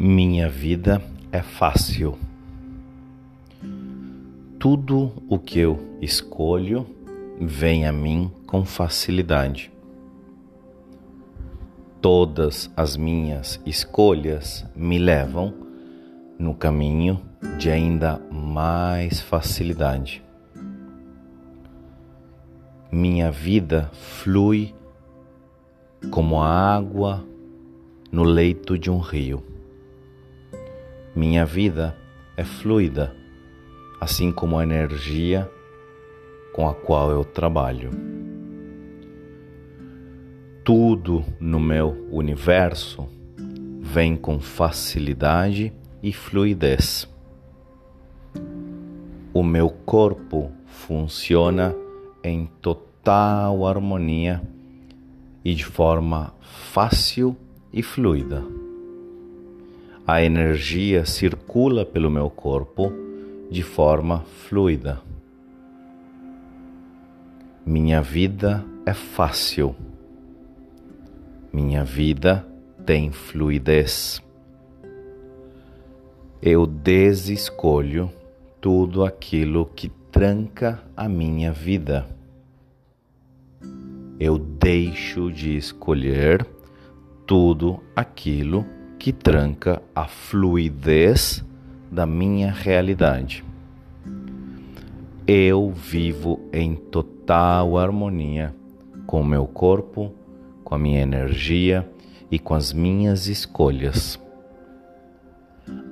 Minha vida é fácil. Tudo o que eu escolho vem a mim com facilidade. Todas as minhas escolhas me levam no caminho de ainda mais facilidade. Minha vida flui como a água no leito de um rio. Minha vida é fluida, assim como a energia com a qual eu trabalho. Tudo no meu universo vem com facilidade e fluidez. O meu corpo funciona em total harmonia e de forma fácil e fluida. A energia circula pelo meu corpo de forma fluida. Minha vida é fácil. Minha vida tem fluidez. Eu desescolho tudo aquilo que tranca a minha vida. Eu deixo de escolher tudo aquilo que tranca a fluidez da minha realidade. Eu vivo em total harmonia com o meu corpo, com a minha energia e com as minhas escolhas.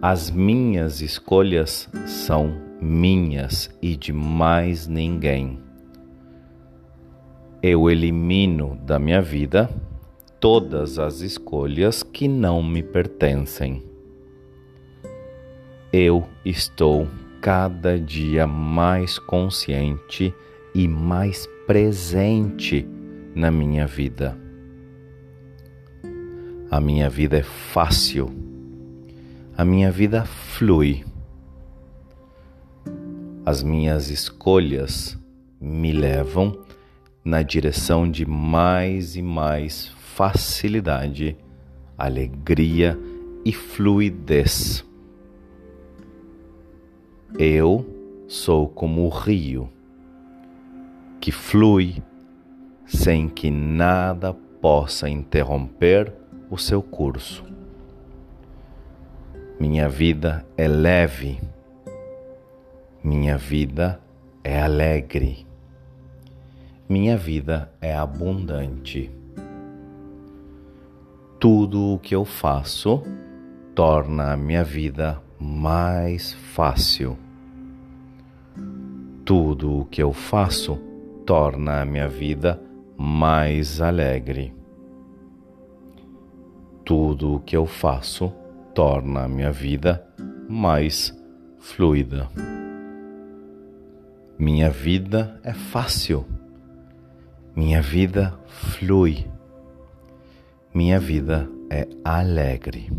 As minhas escolhas são minhas e de mais ninguém. Eu elimino da minha vida todas as escolhas que não me pertencem. Eu estou cada dia mais consciente e mais presente na minha vida. A minha vida é fácil, a minha vida flui. As minhas escolhas me levam na direção de mais e mais facilidade, alegria e fluidez. Eu sou como o rio que flui sem que nada possa interromper o seu curso. Minha vida é leve, minha vida é alegre, minha vida é abundante. Tudo o que eu faço torna a minha vida mais fácil. Tudo o que eu faço torna a minha vida mais alegre. Tudo o que eu faço torna a minha vida mais fluida. Minha vida é fácil. Minha vida flui minha vida é alegre.